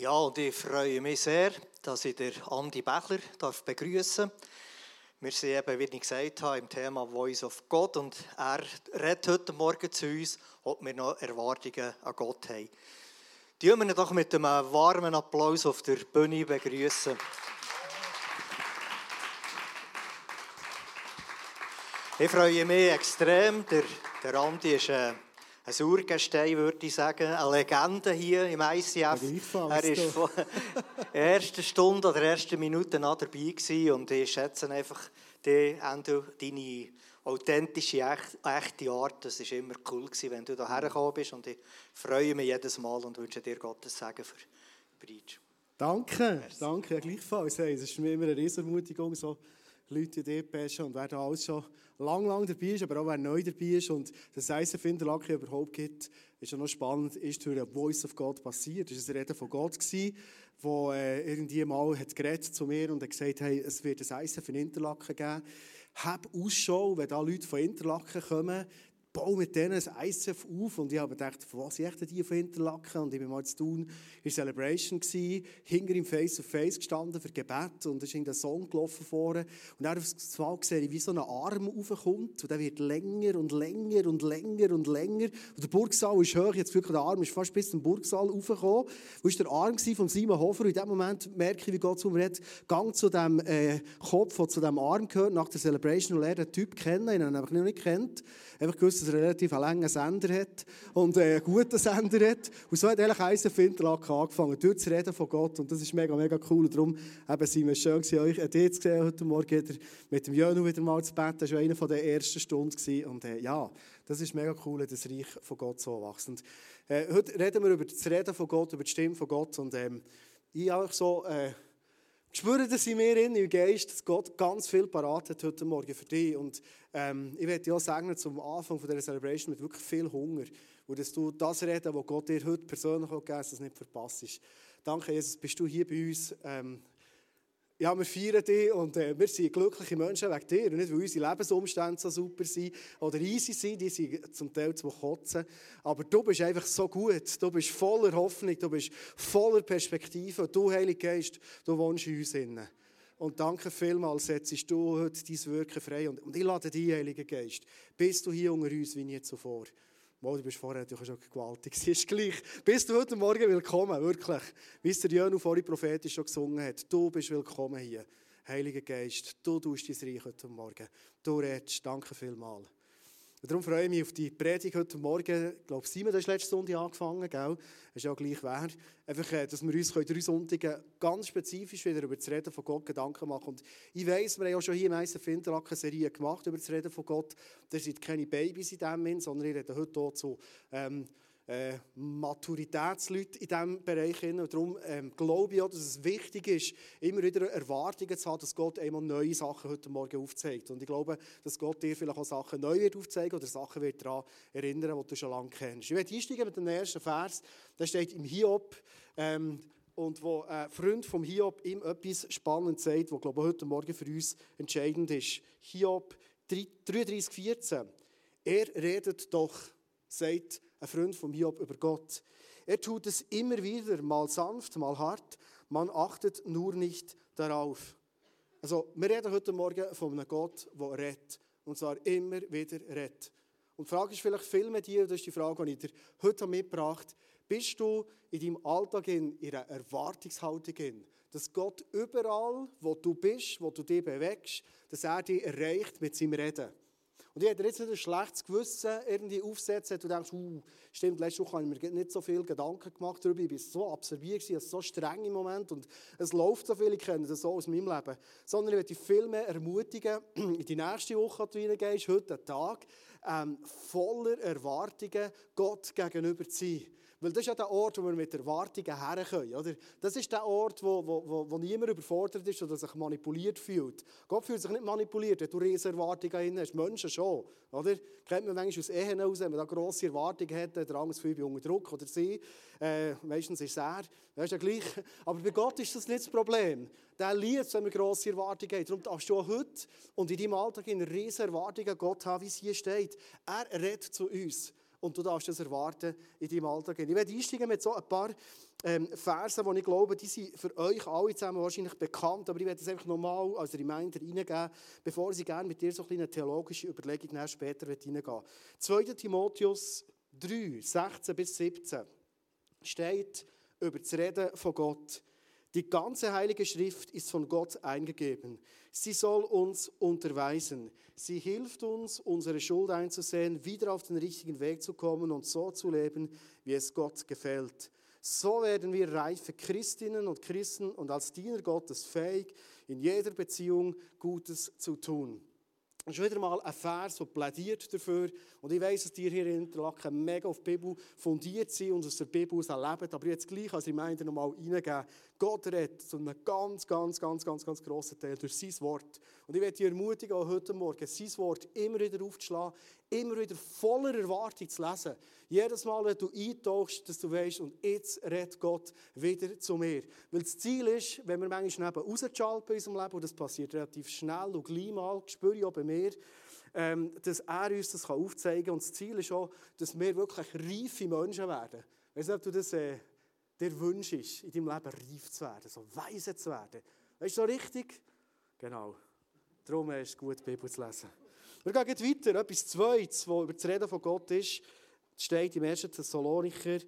Ja, und ich freue mich sehr, dass ich den Andi Bechler darf begrüßen Wir sind eben, wie ich gesagt habe, im Thema Voice of God und er redet heute Morgen zu uns, ob wir noch Erwartungen an Gott haben. Die wir ihn doch mit einem warmen Applaus auf der Bühne begrüßen. Ich freue mich extrem. Der, der Andi ist ein, ein Urgestein, würde ich sagen. Eine Legende hier im ICF. Er ist von der ersten Stunde oder ersten Minute an dabei gewesen und ich schätze einfach die, deine authentische, echte Art. Das war immer cool, gewesen, wenn du hierher gekommen bist. Und ich freue mich jedes Mal und wünsche dir Gottes Segen für Bridge. Danke, Merci. danke, ja, gleichfalls. Hey, es ist mich immer eine Riesenermutigung, so Leute in und wer da alles schon lang, lang dabei ist, aber auch wer neu dabei ist und das ISF Interlaken überhaupt gibt, ist ja noch spannend, ist durch eine Voice of God passiert. War ein Reden von Gott, gewesen, wo äh, irgendwie mal hat geredet zu mir und hat gesagt, hey, es wird ein ISF in Interlaken geben. Hab Ausschau, wenn da Leute von Interlaken kommen, baue mit denen ein ISF auf. Und ich habe gedacht, was sind die von Interlaken? Und ich war mal zu tun in Celebration, gewesen, hinter ihm face to face gestanden für Gebet. Und es ist ein Song gelaufen vorne. Und dann auf das Mal gesehen, wie so ein Arm raufkommt. Und der wird länger und länger und länger und länger. Und der Burgsaal ist hoch. Jetzt wirklich der Arm ist fast bis zum Burgsaal raufgekommen. Wo war der Arm von Simon Hofer? Und in dem Moment merke ich, wie Gott zu mir hat, gang zu dem äh, Kopf, der zu dem Arm gehört, nach der Celebration und lerne den Typ kennen. Ich habe ihn einfach noch nicht kennt. Einfach gewusst, dass er einen relativ langen Sender hat und äh, einen guten Sender hat. Und so hat eigentlich Eisen Finterlack angefangen, dort zu reden von Gott. Und das ist mega, mega cool. Und darum eben, sind wir schön gewesen, euch äh, zu sehen heute Morgen wieder mit dem Jönu wieder mal zu beten. Das war eine der ersten Stunden. Und äh, ja, das ist mega cool, das Reich von Gott so wächst. Und, äh, heute reden wir über das Reden von Gott, über die Stimme von Gott. Und ähm, ich auch so... Äh, spüre das in mir, in, im Geist, dass Gott ganz viel parat hat heute Morgen für dich. Und ähm, ich werde dir auch sagen, zum Anfang dieser Celebration mit wirklich viel Hunger. Und dass du das reden, was Gott dir heute persönlich gegeben hat, das nicht verpasst. Danke, Jesus, bist du hier bei uns. Ähm, ja, wir feiern dich und äh, wir sind glückliche Menschen wegen dir. Und nicht, weil unsere Lebensumstände so super sind oder easy sind, die sind zum Teil zu kotzen. Aber du bist einfach so gut. Du bist voller Hoffnung, du bist voller Perspektive. Und du, Heiliger Geist, du wohnst in uns innen. Und danke vielmals, setzt du heute dein Wirken frei. Und, und ich lade dich, Heiliger Geist, bist du hier unter uns wie nie zuvor. Mal, du bist vorher natürlich schon gewaltig. Es ist gleich. Bist du heute Morgen willkommen, wirklich. Wie es der Jönu vorhin prophetisch schon gesungen hat. Du bist willkommen hier. Heiliger Geist, du tust dein Reich heute Morgen. Du redest. Danke vielmals. Darum freue ich mich auf die Predigt heute Morgen. Ich glaube, Simon, das letzte Sonntag angefangen, gell? Das ist ja gleich wert. Einfach, äh, dass wir uns drei Sonntage ganz spezifisch wieder über das Reden von Gott Gedanken machen. Und ich weiss, wir haben ja schon hier im Eisen Finderlack eine Serie gemacht über das Reden von Gott. Das sind keine Babys in dem Sinn, sondern ich rede heute auch zu ähm, äh, Maturitätsleute in diesem Bereich. Und darum ähm, glaube ich auch, dass es wichtig ist, immer wieder Erwartungen zu haben, dass Gott einmal neue Sachen heute Morgen aufzeigt. Und ich glaube, dass Gott dir vielleicht auch Sachen neu wird aufzeigen oder Sachen wird daran erinnern, die du schon lange kennst. Ich werde einsteigen mit dem ersten Vers. Der steht im Hiob. Ähm, und wo ein Freund vom Hiob ihm etwas Spannendes sagt, was glaube ich, heute Morgen für uns entscheidend ist. Hiob 33, 14. Er redet doch, sagt ein Freund von Hiob über Gott. Er tut es immer wieder, mal sanft, mal hart. Man achtet nur nicht darauf. Also, wir reden heute Morgen von einem Gott, der redet. Und zwar immer wieder redet. Und die Frage ist vielleicht viel mit dir, das ist die Frage, die ich dir heute mitgebracht habe. Bist du in deinem Alltag in, in einer Erwartungshaltung in, dass Gott überall, wo du bist, wo du dich bewegst, dass er dich erreicht mit seinem Reden? Und ich hätte jetzt nicht ein schlechtes Gewissen irgendwie aufsetzen, du denkst, uh, stimmt, letzte Woche habe ich mir nicht so viel Gedanken gemacht darüber, ich war so absorbiert, es so streng im Moment und es läuft so viel, ich kenne das so aus meinem Leben. Sondern ich möchte dich viel mehr ermutigen, in die nächste Woche, die du reingehst, heute Tag, ähm, voller Erwartungen Gott gegenüber zu sein. Weil das ist ja der Ort, wo wir mit Erwartungen herkommen. Oder? Das ist der Ort, wo, wo, wo, wo niemand überfordert ist oder sich manipuliert fühlt. Gott fühlt sich nicht manipuliert, wenn du riesige Erwartungen hast. Menschen schon. Oder? Kennt man manchmal aus Ehen heraus, wenn man da grosse Erwartungen hat, der fühlt bei unter Druck oder sie. Äh, meistens ist es er. Das ist ja gleich. Aber bei Gott ist das nicht das Problem. Der liebt es, wenn man grosse Erwartungen hat. Darum darfst du auch heute und in deinem Alltag in riesige Erwartungen Gott haben, wie es hier steht. Er redet zu uns. Und du darfst das erwarten in deinem Alltag. Ich werde einsteigen mit so ein paar ähm, Versen, die ich glaube, die sind für euch alle zusammen wahrscheinlich bekannt, aber ich werde es einfach nochmal als Reminder reingeben, bevor ich gerne mit dir so eine theologische Überlegung später reingehen 2. Timotheus 3, 16 bis 17 steht über das Reden von Gott. Die ganze Heilige Schrift ist von Gott eingegeben. Sie soll uns unterweisen. Sie hilft uns, unsere Schuld einzusehen, wieder auf den richtigen Weg zu kommen und so zu leben, wie es Gott gefällt. So werden wir reife Christinnen und Christen und als Diener Gottes fähig, in jeder Beziehung Gutes zu tun. Das ist wieder mal ein Vers, der plädiert dafür. Und ich weiss, dass die hier in Interlaken mega auf die Bibel fundiert sind und aus der Bibel aus erleben. Aber jetzt gleich als Reminder nochmal reingeben. Gott redet zu einem ganz, ganz, ganz, ganz, ganz grossen Teil durch sein Wort. Und ich werde dich ermutigen, auch heute Morgen sein Wort immer wieder aufzuschlagen, immer wieder voller Erwartung zu lesen. Jedes Mal, wenn du eintauchst, dass du weißt, und jetzt redet Gott wieder zu mir. Weil das Ziel ist, wenn wir manchmal neben rausschalten in unserem Leben, und das passiert relativ schnell und gleich mal, spüre ich auch bei mir, ähm, dass er uns das aufzeigen kann. Und das Ziel ist auch, dass wir wirklich reife Menschen werden. Ich weiß nicht, ob du das äh, dir wünschst, in deinem Leben reif zu werden, so weise zu werden. Weißt du, so richtig? Genau. Darum ist es gut, die Bibel zu lesen. Wir gehen weiter. Etwas Zweites, was über das Reden von Gott ist, steht im 1. Thessalonicher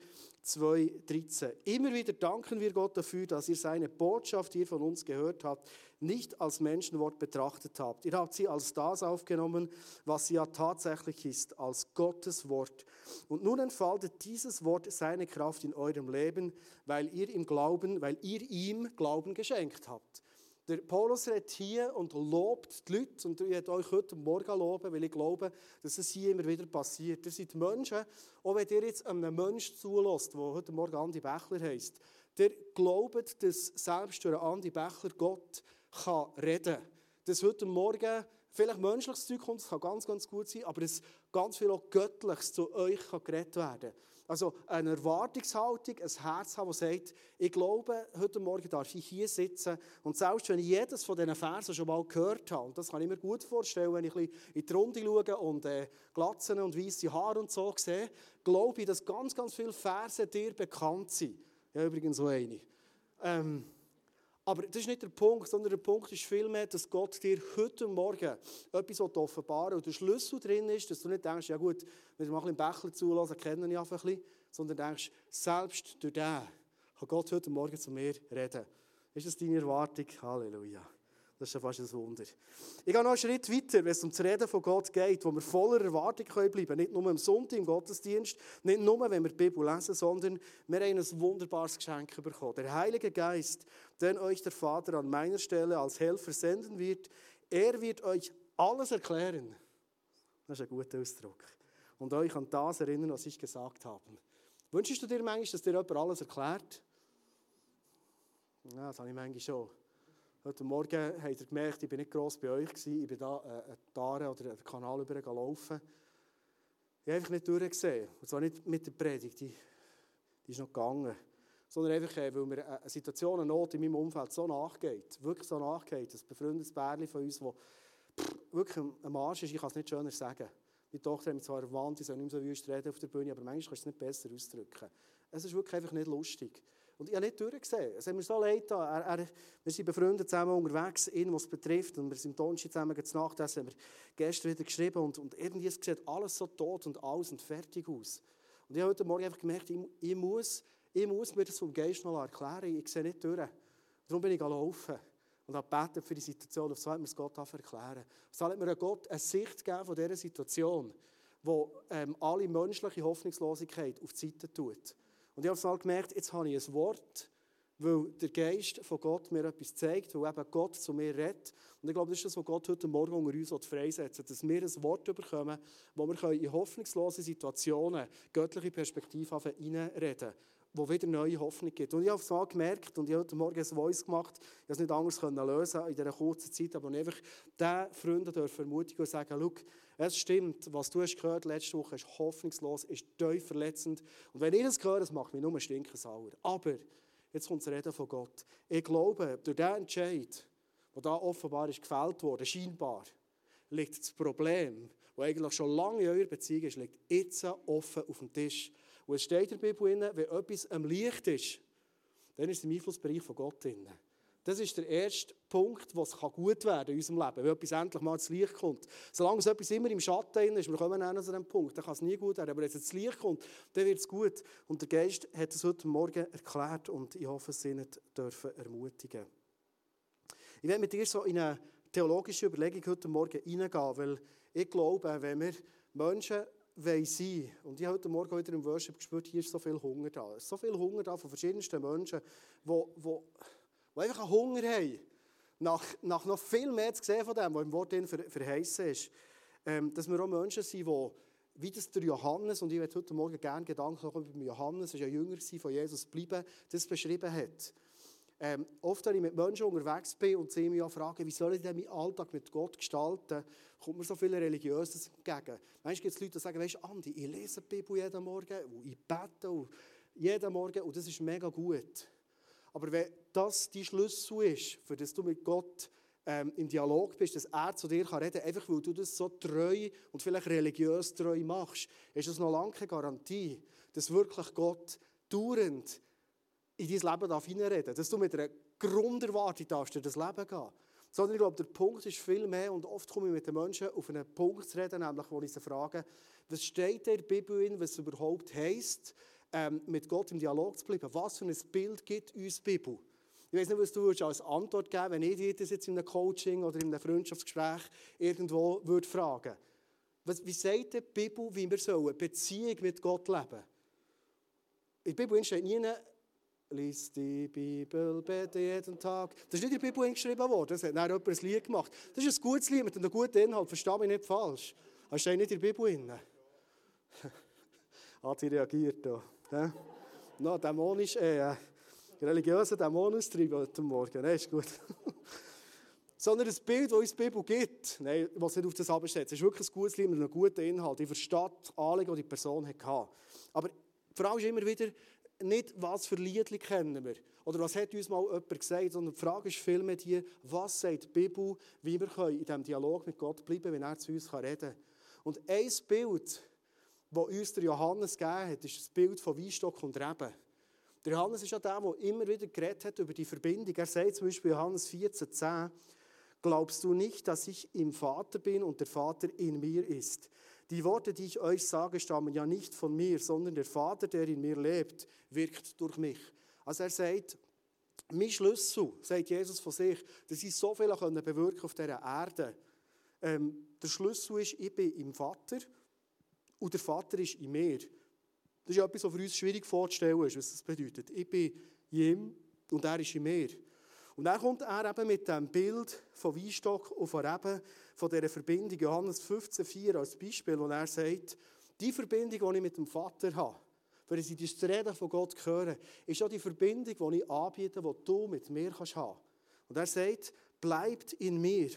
2,13. Immer wieder danken wir Gott dafür, dass ihr seine Botschaft, die ihr von uns gehört habt, nicht als Menschenwort betrachtet habt. Ihr habt sie als das aufgenommen, was sie ja tatsächlich ist, als Gottes Wort. Und nun entfaltet dieses Wort seine Kraft in eurem Leben, weil ihr ihm Glauben, weil ihr ihm Glauben geschenkt habt. Der Paulus redet hier und lobt die Leute. Und ich werde euch heute Morgen loben, weil ich glaube, dass es hier immer wieder passiert. Ihr seid Menschen, auch wenn ihr jetzt einem Menschen zulässt, der heute Morgen Andi Bächler heisst, der glaubt, dass selbst durch Andi Bächler Gott kann reden kann. Dass heute Morgen vielleicht menschliches Zeug kommt, das kann ganz, ganz gut sein, aber dass ganz viel auch Göttliches zu euch kann geredet werden kann. Also eine Erwartungshaltung, ein Herz haben, das sagt, ich glaube, heute Morgen darf ich hier sitzen und selbst wenn ich jedes von diesen Versen schon mal gehört habe, und das kann ich mir gut vorstellen, wenn ich ein in die Runde schaue und äh, Glatzen und weiße Haare und so sehe, glaube ich, dass ganz, ganz viele Verse dir bekannt sind. Ja, übrigens so eine. Ähm, aber das ist nicht der Punkt, sondern der Punkt ist vielmehr, dass Gott dir heute Morgen etwas offenbaren und der Schlüssel drin ist, dass du nicht denkst, ja gut, wenn du mal ein Bächler zulassen, kennen ich einfach ein bisschen, sondern denkst, selbst durch den kann Gott heute Morgen zu mir reden. Ist das deine Erwartung? Halleluja. Das ist ja fast ein Wunder. Ich gehe noch einen Schritt weiter, wenn es um das Reden von Gott geht, wo wir voller Erwartung bleiben können. Nicht nur am Sonntag im Gottesdienst, nicht nur, wenn wir die Bibel lesen, sondern wir haben ein wunderbares Geschenk bekommen. Der Heilige Geist, den euch der Vater an meiner Stelle als Helfer senden wird, er wird euch alles erklären. Das ist ein guter Ausdruck. Und euch an das erinnern, was ich gesagt habe. Wünschst du dir manchmal, dass dir jemand alles erklärt? Ja, das habe ich manchmal schon. Heute Morgen habt ihr gemerkt, ich bin nicht gross bei euch gewesen. Ich bin da äh, eine Tare oder einen Kanal über gelaufen. Ich habe einfach nicht durchgesehen. Und zwar nicht mit der Predigt, die, die ist noch gegangen. Sondern einfach, äh, weil mir eine Situation, eine Not in meinem Umfeld so nachgeht. Wirklich so nachgeht. Ein befreundetes Bärli von uns, das wirklich am Arsch ist, ich kann es nicht schöner sagen. Meine Tochter hat mich zwar erwarnt, ich soll nicht mehr so wüst reden auf der Bühne, aber manchmal kannst du es nicht besser ausdrücken. Es ist wirklich einfach nicht lustig. Und ich habe nicht durchgesehen. Es hat mir so leid Er, er, wir sind befreundet zusammen unterwegs, ihn, was es betrifft. Und wir sind Donnerstag zusammen zu Nacht, das haben wir gestern wieder geschrieben. Und, und irgendwie sieht alles so tot und alles und fertig aus. Und ich habe heute Morgen einfach gemerkt, ich, ich, muss, ich muss mir das vom Geist noch erklären. Ich sehe nicht durch. Darum bin ich gelaufen und habe gebetet für die Situation. Auf so hat mir es Gott erklären. So hat mir Gott eine Sicht geben von dieser Situation, wo ähm, alle menschliche Hoffnungslosigkeit auf die Seite tut. Und ich habe mal gemerkt, jetzt habe ich ein Wort, weil der Geist von Gott mir etwas zeigt, weil eben Gott zu mir redet. Und ich glaube, das ist das, was Gott heute Morgen unter uns freisetzen dass wir ein Wort bekommen, wo wir in hoffnungslose Situationen göttliche Perspektive reinreden können wo wieder neue Hoffnung gibt. Und ich habe es mal gemerkt und ich habe heute Morgen ein Voice gemacht, ich konnte es nicht anders lösen in dieser kurzen Zeit, aber einfach den Freunden ermutigen und sagen, schau, es stimmt, was du hast gehört letzte Woche ist hoffnungslos, ist tief verletzend. Und wenn ich das höre, das macht mich nur stinkensauer. Aber, jetzt kommt das Reden von Gott. Ich glaube, durch diesen Entscheid, der da offenbar ist gefällt wurde, scheinbar, liegt das Problem, die eigentlich schon lange in eurer Beziehung ist, liegt jetzt offen auf dem Tisch. Und es steht in der Bibel, wenn etwas am Licht ist, dann ist es im Einflussbereich von Gott drin. Das ist der erste Punkt, was gut werden kann in unserem Leben, wenn etwas endlich mal ins Licht kommt. Solange es etwas immer im Schatten ist, wir kommen auch zu dem Punkt, dann kann es nie gut werden. Aber wenn es ins Licht kommt, dann wird es gut. Und der Geist hat es heute Morgen erklärt und ich hoffe, Sie nicht dürfen ermutigen. Ich werde mit dir so in eine theologische Überlegung heute Morgen hineingehen, weil ich glaube, wenn wir Menschen sein wollen, und ich habe heute Morgen wieder im Worship gespürt, hier ist so viel Hunger da. So viel Hunger da von verschiedensten Menschen, die, die die einfach einen Hunger haben, nach, nach noch viel mehr zu sehen von dem, was im Wort ver, verheißen ist. Ähm, dass wir auch Menschen sind, die, wie das der Johannes, und ich werde heute Morgen gerne Gedanken noch über Johannes, ist ja Jünger von Jesus bleiben, das beschrieben hat. Ähm, oft, wenn ich mit Menschen unterwegs bin und sie mich fragen, wie soll ich denn meinen Alltag mit Gott gestalten, kommt mir so viel Religiöses entgegen. Manchmal gibt es Leute, die sagen, weißt du, Andi, ich lese die Bibel jeden Morgen und ich bete jeden Morgen und das ist mega gut. Aber wenn das dein Schlüssel ist, für das du mit Gott ähm, im Dialog bist, dass er zu dir kann reden kann, einfach weil du das so treu und vielleicht religiös treu machst, ist das noch lange keine Garantie, dass wirklich Gott dauernd in dein Leben darf hineinreden. Dass du mit einer Grunderwartung darfst durch das Leben gehen. Sondern ich glaube, der Punkt ist viel mehr, und oft komme ich mit den Menschen auf einen Punkt zu reden, nämlich wo ich sie frage, was steht in der Bibel in, was es überhaupt heisst, ähm, mit Gott im Dialog zu bleiben. Was für ein Bild gibt uns die Bibel? Ich weiß nicht, was du als Antwort geben wenn ich dir das jetzt in einem Coaching oder in einem Freundschaftsgespräch irgendwo würde fragen was, Wie sagt die Bibel, wie wir sollen Beziehung mit Gott leben? In der Bibel steht nie, lies die Bibel, bete jeden Tag. Das ist nicht in der Bibel geschrieben worden, das hat dann jemand ein Lied gemacht. Das ist ein gutes Lied mit einem guten Inhalt, verstehe mich nicht falsch. Das steht nicht in der Bibel drin. Hat sie reagiert da. Ja? No, dämonisch, äh, religiöser Dämonenstrieb heute Morgen. Ne, ist gut. Sondern das Bild, das uns die Bibel gibt, nein, was nicht auf das absetzt, ist wirklich ein gutes Lied mit einem guten Inhalt. Ich verstehe die Anliegen, die die Person hatte. Aber die Frage ist immer wieder, nicht, was für Liedli kennen wir oder was hat uns mal jemand gesagt, sondern die Frage ist vielmehr die, was sagt die Bibel, wie wir in diesem Dialog mit Gott bleiben wenn er zu uns reden kann. Und ein Bild, das uns der Johannes gegeben hat, ist das Bild von Weinstock und Reben. Der Johannes ist ja der, der immer wieder geredet hat über die Verbindung. Er sagt zum Beispiel Johannes 14,10, Glaubst du nicht, dass ich im Vater bin und der Vater in mir ist? Die Worte, die ich euch sage, stammen ja nicht von mir, sondern der Vater, der in mir lebt, wirkt durch mich. Also er sagt, mein Schlüssel, sagt Jesus von sich, dass ich so viel bewirken auf dieser Erde. Ähm, der Schlüssel ist, ich bin im Vater und der Vater ist in mir. Das ist etwas, was für uns schwierig vorzustellen ist, was das bedeutet. Ich bin in ihm und er ist in mir. Und dann kommt er eben mit dem Bild von Weinstock und von Reben, von dieser Verbindung, Johannes 15,4 als Beispiel, wo er sagt, die Verbindung, die ich mit dem Vater habe, wenn sie das Reden von Gott hören, ist auch die Verbindung, die ich anbiete, die du mit mir kannst haben. Und er sagt, bleibt in mir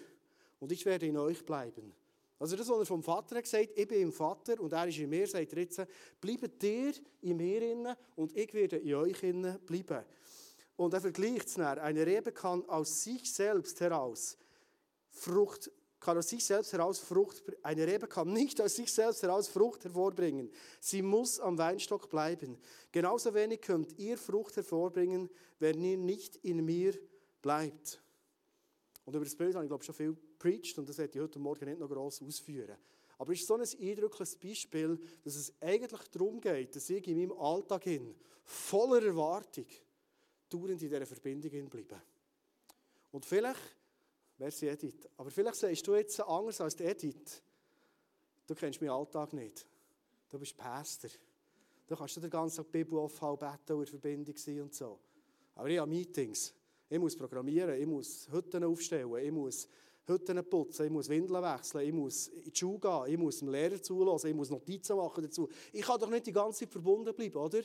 und ich werde in euch bleiben. Also das, was er vom Vater hat gesagt, ich bin im Vater und er ist in mir, sagt er jetzt, bleibt ihr in mir inne und ich werde in euch inne bleiben. Und er vergleicht es dann. Eine Rebe kann aus sich selbst heraus Frucht, kann aus sich selbst heraus Frucht, eine Rebe kann nicht aus sich selbst heraus Frucht hervorbringen. Sie muss am Weinstock bleiben. Genauso wenig könnt ihr Frucht hervorbringen, wenn ihr nicht in mir bleibt. Und über das Bild habe ich, glaube ich, schon viel preached und das werde ich heute Morgen nicht noch gross ausführen. Aber es ist so ein eindrückliches Beispiel, dass es eigentlich darum geht, dass ich in meinem Alltag hin voller Erwartung dauernd in dieser Verbindung bleibe. Und vielleicht, merci Edith, aber vielleicht sagst du jetzt anders als Edith, du kennst meinen Alltag nicht. Du bist Pastor. Du kannst den ganzen Tag Bibel aufhalten, beten und in Verbindung sein und so. Aber ich habe Meetings. Ich muss programmieren, ich muss Hütten aufstellen, ich muss Hütten putzen, ich muss Windeln wechseln, ich muss in die Schule gehen, ich muss dem Lehrer zulassen, ich muss Notizen machen dazu. Ich kann doch nicht die ganze Zeit verbunden bleiben, oder?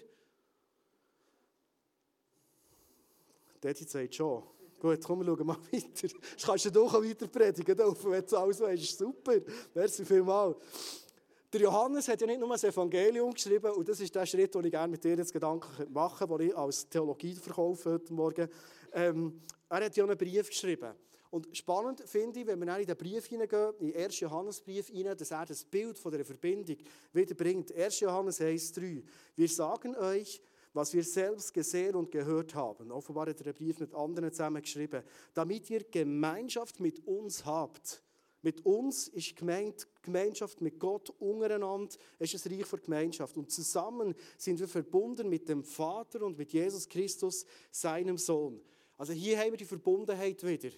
Daddy sagt schon. Gut, komm, wir schauen mal weiter. Du kannst ja doch weiter predigen, wenn du alles weißt. Super. Merci vielmals. Der Johannes hat ja nicht nur das Evangelium geschrieben, und das ist der Schritt, den ich gerne mit dir jetzt Gedanken machen den ich als Theologie verkaufe heute Morgen. Ähm, er hat ja einen Brief geschrieben. Und spannend finde ich, wenn wir in den Brief hineingehen, in den 1. Johannesbrief hinein, dass er das Bild von der Verbindung wieder bringt. 1. Johannes 1,3. Wir sagen euch, was wir selbst gesehen und gehört haben. Offenbar hat er den Brief mit anderen zusammen geschrieben. Damit ihr Gemeinschaft mit uns habt. Mit uns ist gemeint Gemeinschaft mit Gott untereinander, ist es Reich der Gemeinschaft. Und zusammen sind wir verbunden mit dem Vater und mit Jesus Christus, seinem Sohn. Also hier haben wir die Verbundenheit wieder.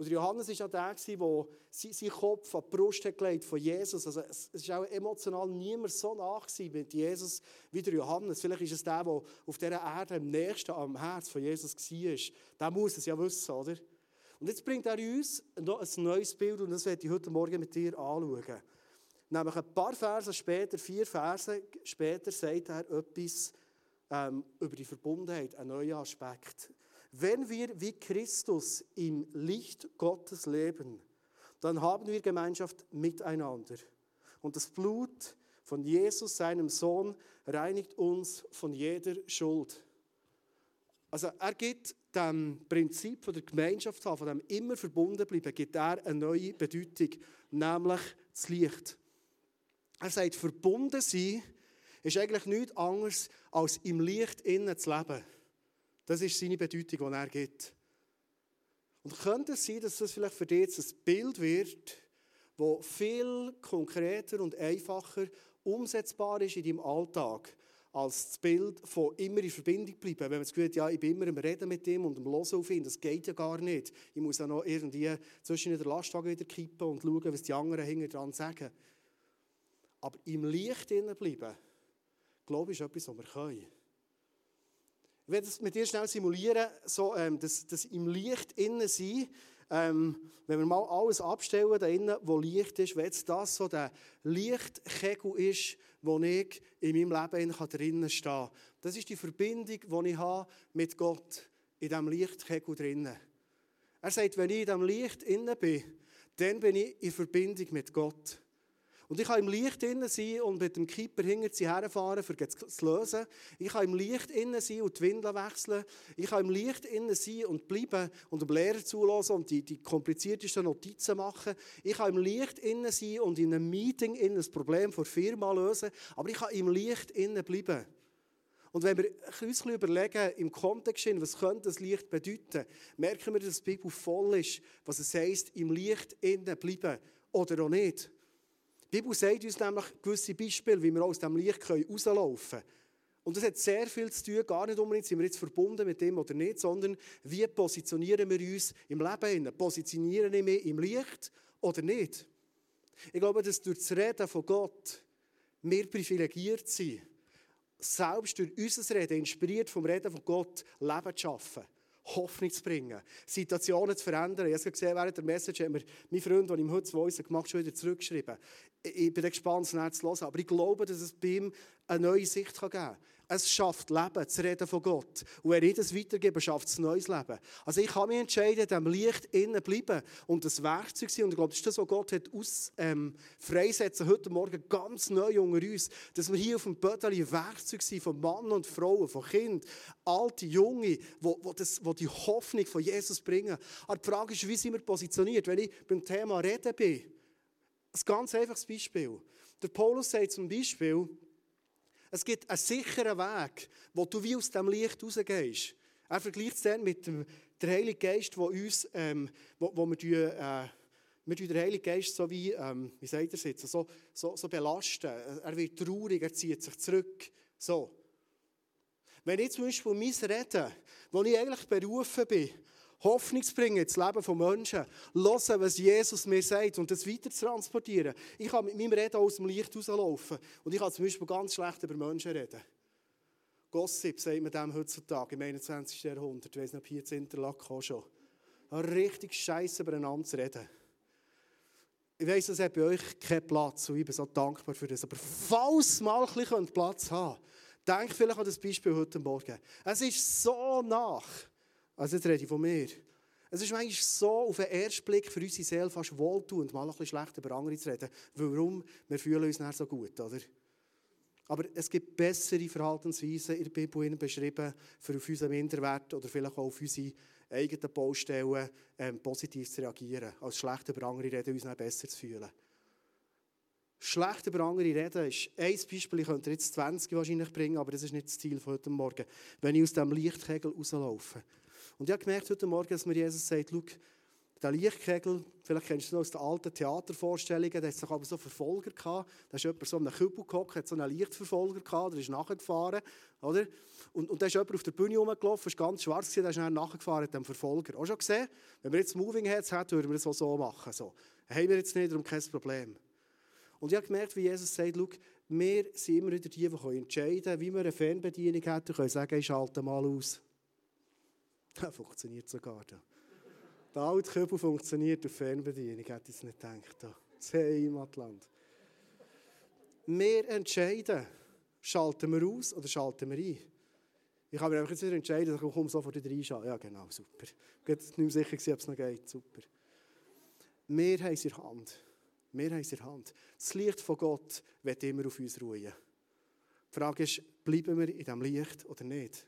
Und Johannes war auch der, der seinen Kopf an die Brust gelegt von Jesus. Also es war auch emotional niemand so nach mit Jesus wie der Johannes. Vielleicht ist es der, der auf dieser Erde am nächsten am Herz von Jesus war. Der muss es ja wissen, oder? Und jetzt bringt er uns noch ein neues Bild und das werde ich heute Morgen mit dir anschauen. Nämlich ein paar Verse später, vier Verse später, sagt er etwas ähm, über die Verbundenheit, einen neuen Aspekt. Wenn wir wie Christus im Licht Gottes leben, dann haben wir Gemeinschaft miteinander. Und das Blut von Jesus, seinem Sohn, reinigt uns von jeder Schuld. Also er gibt dem Prinzip von der Gemeinschaft von dem immer verbunden bleiben, gibt er eine neue Bedeutung, nämlich das Licht. Er sagt, verbunden sein ist eigentlich nichts anderes, als im Licht innen zu leben. Das ist seine Bedeutung, die er gibt. Und könnte es sein, dass das vielleicht für dich jetzt ein Bild wird, das viel konkreter und einfacher umsetzbar ist in deinem Alltag, als das Bild von immer in Verbindung bleiben. Wenn man das Gefühl hat, ja, ich bin immer am Reden mit ihm und am Hören auf ihn, das geht ja gar nicht. Ich muss ja noch irgendwie zwischen der Lastwagen wieder kippen und schauen, was die anderen hinten dran sagen. Aber im Licht bleiben, glaube ich, ist etwas, was wir können. Ich werde das mit dir schnell simulieren, so, ähm, das, das im Licht innen sein. Ähm, wenn wir mal alles abstellen, da innen, wo Licht ist, wenn jetzt das so der Lichtkegel ist, wo ich in meinem Leben drinnen stehen kann. Das ist die Verbindung, die ich habe mit Gott in diesem Lichtkegel drinnen. Er sagt, wenn ich in diesem Licht innen bin, dann bin ich in Verbindung mit Gott. Und ich kann im Licht innen sein und mit dem Kipper hinter sie herfahren, um es zu lösen. Ich kann im Licht innen sein und die Windeln wechseln. Ich kann im Licht innen sein und bleiben und dem Lehrer zulassen und die, die kompliziertesten Notizen machen. Ich kann im Licht innen sein und in einem Meeting in ein Problem vor Firma lösen. Aber ich kann im Licht innen bleiben. Und wenn wir uns überlegen, im Kontext, was könnte das Licht bedeuten, merken wir, dass die Bibel voll ist, was es heisst, im Licht innen bleiben oder auch nicht. Die Bibel sagt uns nämlich gewisse Beispiele, wie wir aus dem Licht rauslaufen können. Und das hat sehr viel zu tun, gar nicht unbedingt, sind wir jetzt verbunden mit dem oder nicht, sondern wie positionieren wir uns im Leben? Positionieren wir mich im Licht oder nicht? Ich glaube, dass durch das Reden von Gott wir privilegiert sind, selbst durch unser Reden, inspiriert vom Reden von Gott, Leben zu schaffen. Hoffnung zu bringen, Situationen zu verändern. Ich habe gesehen, während der Message hat mir mein Freund, der ihm heute das Voice gemacht schon wieder zurückgeschrieben. Ich bin gespannt, es zu hören. Aber ich glaube, dass es bei ihm eine neue Sicht geben kann. Es schafft Leben, zu reden von Gott. Und wenn ich das weitergebe, schafft es ein neues Leben. Also ich kann mich entscheiden, dem Licht innen bleiben und das Werkzeug sein. Und ich glaube, das ist das, was Gott hat aus, ähm, freisetzen heute Morgen ganz neu unter uns. Dass wir hier auf dem Bötteli Werkzeug sind von Mann und Frauen, von Kind, alte, junge, wo die Hoffnung von Jesus bringen. Aber die Frage ist, wie sind wir positioniert? Wenn ich beim Thema Reden bin, ein ganz einfaches Beispiel. Der Paulus sagt zum Beispiel, es gibt einen sicheren Weg, wo du wie aus dem Licht rausgehst. Er vergleicht es dann mit dem der Heilige Geist, wo uns, ähm, wo, wo wir, äh, wir den Heiligen Geist so wie, ähm, wie sagt er jetzt, so, so, so belasten. Er wird traurig, er zieht sich zurück. So. Wenn ich zum Beispiel mein Reden, wo ich eigentlich berufen bin, Hoffnung zu bringen ins Leben von Menschen, hören, was Jesus mir sagt und das weiter zu transportieren. Ich kann mit meinem Reden aus dem Licht rauslaufen und ich kann zum Beispiel ganz schlecht über Menschen reden. Gossip sagt man dem heutzutage im 21. Jahrhundert, ich weiss nicht, hier zu Interlaken auch schon. Richtig scheiße übereinander zu reden. Ich weiss, das hat bei euch keinen Platz und ich bin so dankbar für das. Aber falls mal ein bisschen Platz haben denk vielleicht an das Beispiel heute Morgen. Es ist so nach. Also jetzt rede ich von mir. Es ist manchmal so auf den ersten Blick für unsere Seele fast wohltuend, mal ein bisschen schlecht über andere zu reden. Warum? Wir fühlen uns nicht so gut, oder? Aber es gibt bessere Verhaltensweisen in der Bibel beschrieben, für auf unseren Minderwert oder vielleicht auch auf unsere eigenen Baustellen ähm, positiv zu reagieren, als schlecht über andere reden, uns besser zu fühlen. Schlecht über andere reden ist ein Beispiel, ich könnte jetzt 20 wahrscheinlich bringen, aber das ist nicht das Ziel von heute Morgen. Wenn ich aus diesem Lichtkegel rauslaufe. Und ich habe gemerkt heute Morgen, dass mir Jesus sagt, schau, der Lichtkegel, vielleicht kennst du noch aus den alten Theatervorstellungen, da hat es aber so Verfolger gehabt. Da ist jemand so an einem Kübel gehockt, hat so einen Lichtverfolger gehabt, der ist nachgefahren, oder? Und, und da ist jemand auf der Bühne rumgelaufen, ist ganz schwarz gewesen, der ist dann nachgefahren, dem Verfolger. Auch schon gesehen? Wenn wir jetzt Moving Heads hätten, würden wir das so machen. So. Haben wir jetzt nicht, darum kein Problem. Und ich habe gemerkt, wie Jesus sagt, schau, wir sind immer wieder die, die entscheiden können, wie wir eine Fernbedienung hätten, können sagen, ich schalte mal aus. Das funktioniert sogar. Da. Der alte Kübel funktioniert auf Fernbedienung, hätte ich es nicht gedacht. Das Heimatland. Wir entscheiden, schalten wir aus oder schalten wir ein. Ich kann mir einfach jetzt wieder entscheiden, ich komme sofort wieder reinschauen. Ja, genau, super. Ich bin nicht mehr sicher, ob es noch geht. Super. Wir haben es in Hand. Wir haben es in Hand. Das Licht von Gott wird immer auf uns ruhen. Die Frage ist, bleiben wir in diesem Licht oder nicht?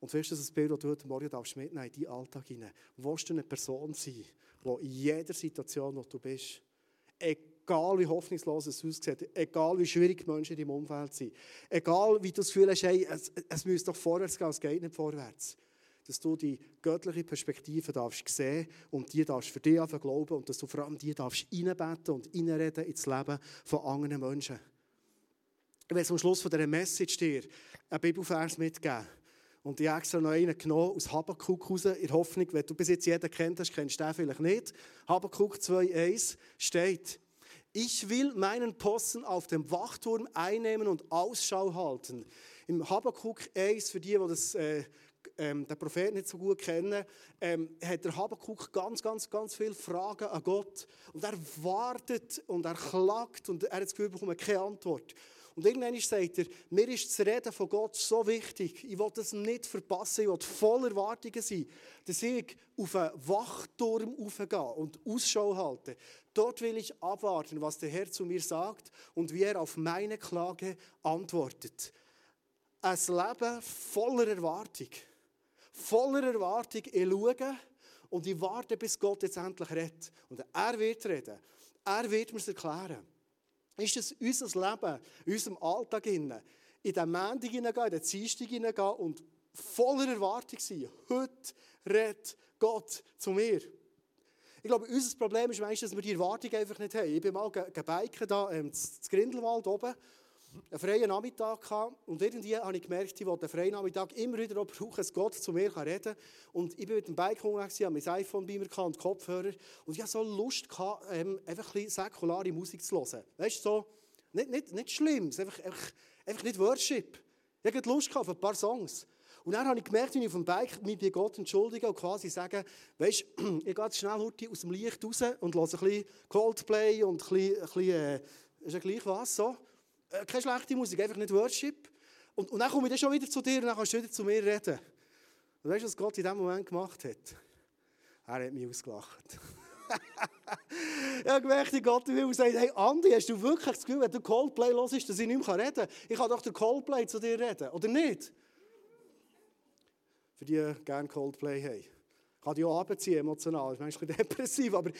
Und weißt du, das Bild, das du heute Morgen darfst mitnehmen in deinen Alltag hinein. Willst du eine Person sein, die in jeder Situation, wo du bist, egal wie hoffnungslos es aussieht, egal wie schwierig die Menschen in deinem Umfeld sind, egal wie du das Gefühl hast, hey, es, es müsste doch vorwärts gehen, es geht nicht vorwärts, dass du die göttliche Perspektive darfst sehen und die darfst für dich glauben und dass du vor allem die darfst reinbeten und reinreden ins Leben von anderen Menschen. Ich werde am Schluss von dieser Message dir einen Bibelvers mitgeben. Und ich habe extra noch einen genommen aus Habakkuk raus, in Hoffnung, wenn du bis jetzt jeden kennt hast, kennst du den vielleicht nicht. Habakkuk 2,1 steht, ich will meinen Posten auf dem Wachturm einnehmen und Ausschau halten. Im Habakkuk 1, für die, die das, äh, ähm, den Prophet nicht so gut kennen, ähm, hat der Habakkuk ganz, ganz, ganz viele Fragen an Gott. Und er wartet und er klagt und er hat das Gefühl, er bekommt keine Antwort. Und irgendwann sagt er, mir ist das Reden von Gott so wichtig, ich will das nicht verpassen, ich will voll Erwartungen sein, dass ich auf einen Wachturm aufgehe und Ausschau halte. Dort will ich abwarten, was der Herr zu mir sagt und wie er auf meine Klage antwortet. Ein Leben voller Erwartung. Voller Erwartung, ich schaue und ich warte, bis Gott jetzt endlich redet. Und er wird reden. Er wird mir es erklären ist es unser Leben, in unserem Alltag, in den Montag hineingehen, in den Dienstag hineingehen und voller Erwartung sein. Heute redet Gott zu mir. Ich glaube, unser Problem ist meistens, dass wir die Erwartung einfach nicht haben. Ich bin mal gebiken da ähm, Grindelwald oben einen freien Nachmittag gehabt und irgendwie habe ich gemerkt, ich wollte den freien Nachmittag immer wieder auch brauchen, dass Gott zu mir reden kann. Und ich bin mit dem Bike unterwegs, habe mein iPhone bei mir und Kopfhörer und ich hatte so Lust, gehabt, ähm, einfach ein bisschen säkulare Musik zu hören. Weißt du, so, nicht, nicht, nicht schlimm, einfach, einfach, einfach nicht Worship. Ich hatte Lust auf ein paar Songs. Und dann habe ich gemerkt, wie ich auf dem Bike mich bei Gott entschuldige und quasi sage, weißt du, ich gehe jetzt schnell aus dem Licht raus und höre ein bisschen Coldplay und ein bisschen, ein bisschen äh, ist ja gleich was, so. Äh, keine schlechte Musik, einfach nicht Worship. Und, und dann komme ich dann schon wieder zu dir und dann kannst du wieder zu mir reden. Und weißt du, was Gott in diesem Moment gemacht hat? Er hat mich ausgelacht. ich habe gemerkt, Gott will sagt, hey Andi, hast du wirklich das Gefühl, wenn du Coldplay hörst, dass ich nicht mehr reden kann? Ich kann doch der Coldplay zu dir reden, oder nicht? Für die, die gerne Coldplay haben kann dich auch abziehen, emotional, das ist manchmal depressiv, aber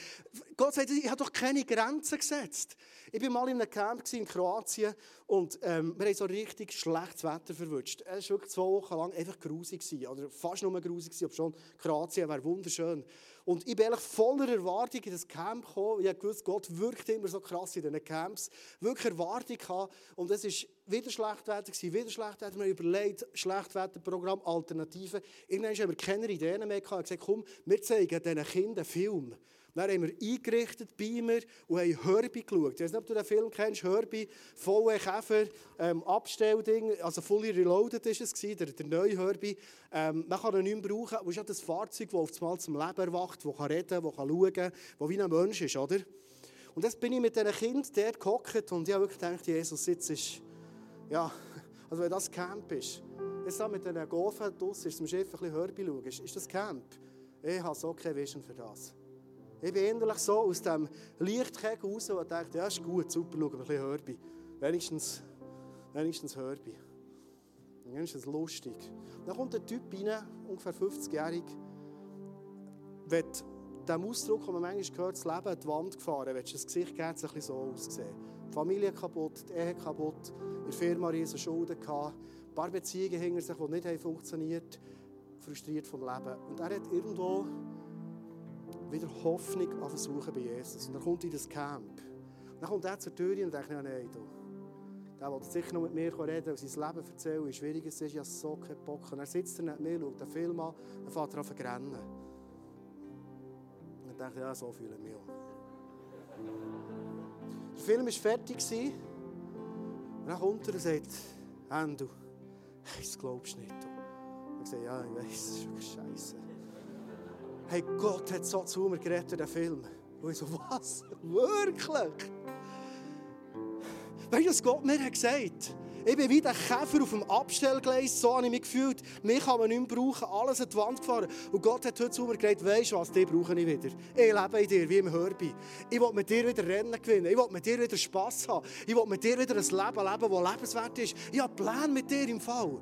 Gott sagt, ich habe doch keine Grenzen gesetzt. Ich war mal in einem Camp in Kroatien und ähm, wir haben so richtig schlechtes Wetter verwünscht. Es war wirklich zwei Wochen lang einfach grusig, oder fast nur grusig, schon Kroatien wäre wunderschön. Und ich bin eigentlich voller Erwartung in das Camp gekommen. Ich wusste, Gott wirkt immer so krass in diesen Camps. Wirklich Erwartung gehabt. Und es war wieder Schlechtwetter, wieder Schlechtwetter. Wir haben überlegt, Schlechtwetterprogramm, Alternativen. Irgendwann haben wir keine Ideen mehr gehabt. Ich gesagt, komm, wir zeigen diesen Kindern einen Film. Dann haben wir eingerichtet, Beamer und haben Herbie geschaut. Ich weiß nicht, ob du den Film kennst, Herbie, volle Käfer, ähm, Abstellding, also fully reloaded war es, der, der neue Herbie. Ähm, man kann ihn nicht mehr brauchen, aber es ist ja das Fahrzeug, das auf einmal zum Leben erwacht, das kann reden, das kann schauen, das wie ein Mensch ist, oder? Und jetzt bin ich mit diesen Kind dort gehockt und ich habe wirklich gedacht, Jesus, jetzt ist, ja, also wenn das Camp ist, jetzt da mit diesen Gofen draussen, ist zum Schiff ein bisschen Herbie schauen, ist, ist das Camp? Ich habe so keine Vision für das. Ich bin innerlich so aus dem Lichtkegel raus und dachte, ja, ist gut, super, schauen ein bisschen Herbie. Wenigstens, wenigstens ist es lustig. Dann kommt ein Typ rein, ungefähr 50-jährig, wird dem Ausdruck, den man manchmal hört, das Leben an die Wand gefahren, willst das Gesicht gerne ein bisschen so aussehen. Die Familie kaputt, die Ehe kaputt, in der Firma riesen Schulden gehabt, ein paar Beziehungen hinter sich, die nicht funktioniert frustriert vom Leben. Und er hat irgendwo wieder Hoffnung an Versuchen bei Jesus. Und er kommt in das Camp. Und dann kommt er zur Tür und denkt, nein, du, der will sicher noch mit mir reden und sein Leben erzählen, wie schwierig es ist, ich habe so keinen Bock. Und er sitzt da neben mir, schaut den Film an, dann fährt er an zu rennen. Und dann denkt ja, so fühle ich mich auch. Der Film war fertig. Und dann kommt er und sagt, Endo, das glaubst du nicht. Und ich sage, ja, ich weiß, das ist wirklich scheiße. Hey, Gott hat so zu mir gerettet, den Film. Und ich so, was? Wirklich? Weißt du, was Gott mir hat gesagt Ich bin wie der Käfer auf dem Abstellgleis, so habe ich mich gefühlt. Mich kann man nicht mehr brauchen, alles an die Wand gefahren. Und Gott hat heute zu mir gesagt, weißt du was, dich brauche ich wieder. Ich lebe in dir, wie im Hörbi. Ich will mit dir wieder Rennen gewinnen. Ich will mit dir wieder Spass haben. Ich will mit dir wieder ein Leben leben, das lebenswert ist. Ich habe Pläne mit dir im Fall.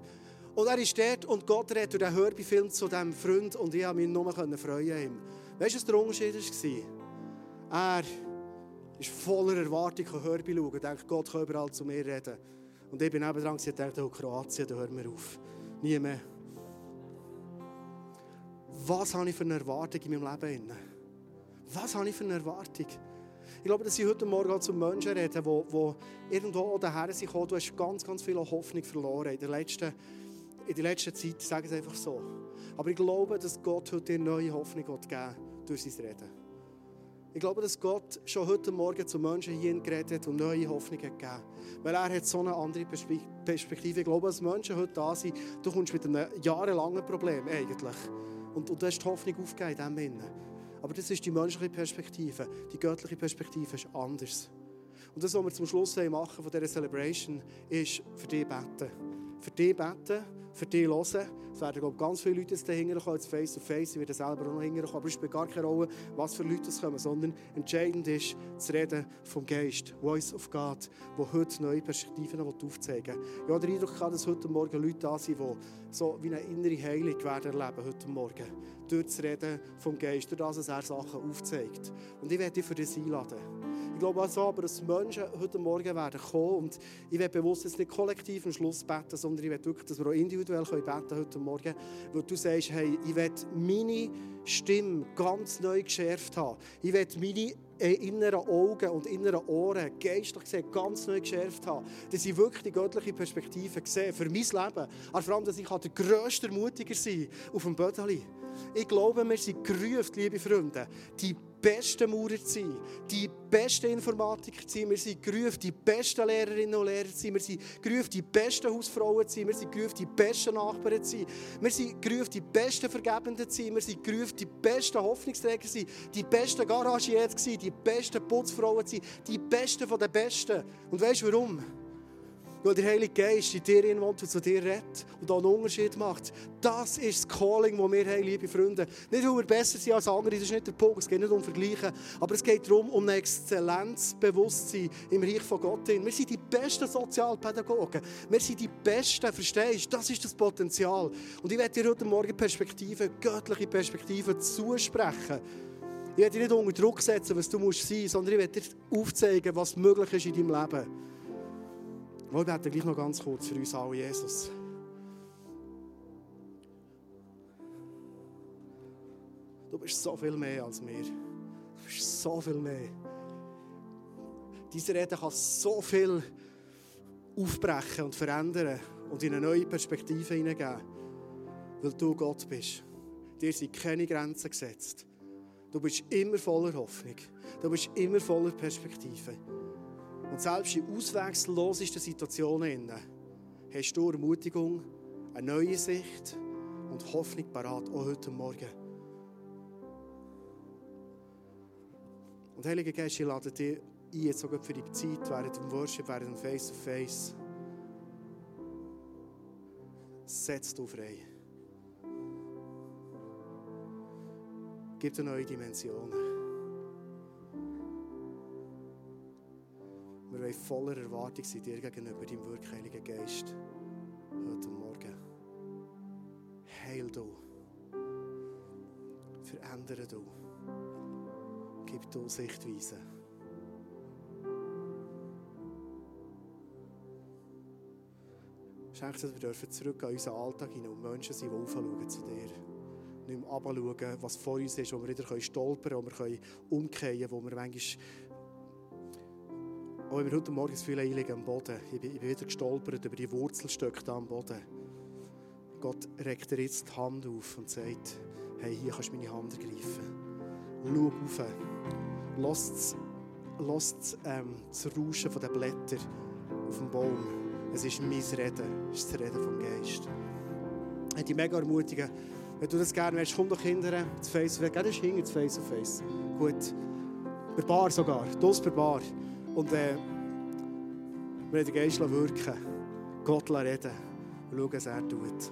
Und er ist dort und Gott redet durch den Hörbi-Film zu diesem Freund und ich konnte mich nur freuen. Weißt du, was der Unterschied war? Er ist voller Erwartung an Hörbi schauen und denkt, Gott kann überall zu mir reden. Und ich bin nebenan und dachte, oh, Kroatien, da hören wir auf. Nie mehr. Was habe ich für eine Erwartung in meinem Leben? Was habe ich für eine Erwartung? Ich glaube, dass ich heute Morgen zu Menschen rede, die, irgendwo daher sind gekommen. Du hast ganz, ganz viel Hoffnung verloren in der letzten, in der letzten Zeit. Ich sage es einfach so. Aber ich glaube, dass Gott heute dir neue Hoffnung geben will durch sein Reden. Ich glaube, dass Gott schon heute Morgen zu Menschen hier geredet hat und neue Hoffnung gegeben Weil er hat so eine andere Perspektive. Ich glaube, dass Menschen heute da sind, du kommst mit einem jahrelangen Problem eigentlich. Und, und du hast die Hoffnung aufgegeben in dem Aber das ist die menschliche Perspektive. Die göttliche Perspektive ist anders. Und das, was wir zum Schluss machen von dieser Celebration, ist für dich beten. Für dich beten, für dich hören es werden glaube ganz viele Leute jetzt dahinter kommen, jetzt face to face, ich werde selber auch noch hinterher kommen, aber es spielt gar keine Rolle, was für Leute es kommen, sondern entscheidend ist das Reden vom Geist, Voice of God, wo heute neue Perspektiven aufzeigen will. Ich habe den Eindruck, dass heute Morgen Leute da sind, die so wie eine innere Heilung werden erleben heute Morgen. Durch das Reden vom Geist, durch das, dass er Sachen aufzeigt. Und ich werde dich für das einladen. Ich glaube auch so, aber dass Menschen heute Morgen werden kommen und ich werde bewusst jetzt nicht kollektiv am Schluss beten, sondern ich werde wirklich, dass wir auch individuell beten heute Morgen, weil du sagst, hey, ich werde meine Stimme ganz neu geschärft haben. Ich werde meine inneren Augen und inneren Ohren geistlich gesehen ganz neu geschärft haben. Dass ich wirklich die göttliche Perspektive sehe für mein Leben. Aber vor allem, dass ich der grösste Mutiger sein auf dem Bödeli. Ich glaube, wir sind gerufen, liebe Freunde, die besten Maurer zu sein, die besten Informatiker zu sein, wir sind gerufen, die besten Lehrerinnen und Lehrer zu sein, wir sind gerufen, die besten Hausfrauen zu sein, wir sind gerufen, die besten Nachbarn zu sein, wir sind gerufen, die besten Vergebenden zu sein, wir sind gerufen, die besten Hoffnungsträger zu sein, die besten Garagiers zu sein, die besten Putzfrauen zu sein, die besten von den Besten. Und weißt du warum? Weil der Heilige Geist in dir wohnt und zu dir redet und da einen Unterschied macht. Das ist das Calling, das wir haben, liebe Freunde. Nicht, weil wir besser sind als andere, das ist nicht der Punkt, es geht nicht um Vergleichen, aber es geht darum, um ein Exzellenzbewusstsein im Reich von Gott. Wir sind die besten Sozialpädagogen, wir sind die Besten, verstehst du? Das ist das Potenzial. Und ich werde dir heute Morgen Perspektiven, göttliche Perspektiven zusprechen. Ich werde dich nicht unter Druck setzen, was du musst sein, sondern ich werde dir aufzeigen, was möglich ist in deinem Leben. Wir beten gleich noch ganz kurz für uns alle, Jesus. Du bist so viel mehr als wir. Du bist so viel mehr. Diese Rede kann so viel aufbrechen und verändern und in eine neue Perspektive hineingeben, weil du Gott bist. Dir sind keine Grenzen gesetzt. Du bist immer voller Hoffnung. Du bist immer voller Perspektive. Und selbst in ausweglosesten Situationen hast du Ermutigung, eine neue Sicht und Hoffnung parat, auch heute Morgen. Und Heilige Geist, ich lade dich ein, jetzt sogar für die Zeit, während dem Worship, während dem Face-to-Face. Setz du frei. Gib dir neue Dimensionen. Voller Erwartung sein dir gegenüber, deinem Heiligen Geist, heute Morgen. du. Verändere du. Gib du Sichtweise. Schenk, dass wir dürfen zurück an unseren Alltag hinein und Menschen sind, die aufschauen zu dir. Nicht mehr runterschauen, was vor uns ist, wo wir wieder stolpern können, wo wir umkehren können, wo wir manchmal auch wenn wir heute Morgen das Gefühl am Boden, ich bin, ich bin wieder gestolpert über die Wurzelstöcke da am Boden. Gott regt dir jetzt die Hand auf und sagt, hey, hier kannst du meine Hand ergreifen. Schau auf. Lass ähm, das Rauschen der Blätter auf dem Baum. Es ist mein Reden, es ist das Reden vom Geist. Ich dich mega ermutigen, wenn du das gerne willst, komm doch hinterher, das Face, das hinter das Face to Face. Gut. Per Bar sogar, das per Bar. Und äh, wir den Geist wirken, Gott reden und schauen, was er tut.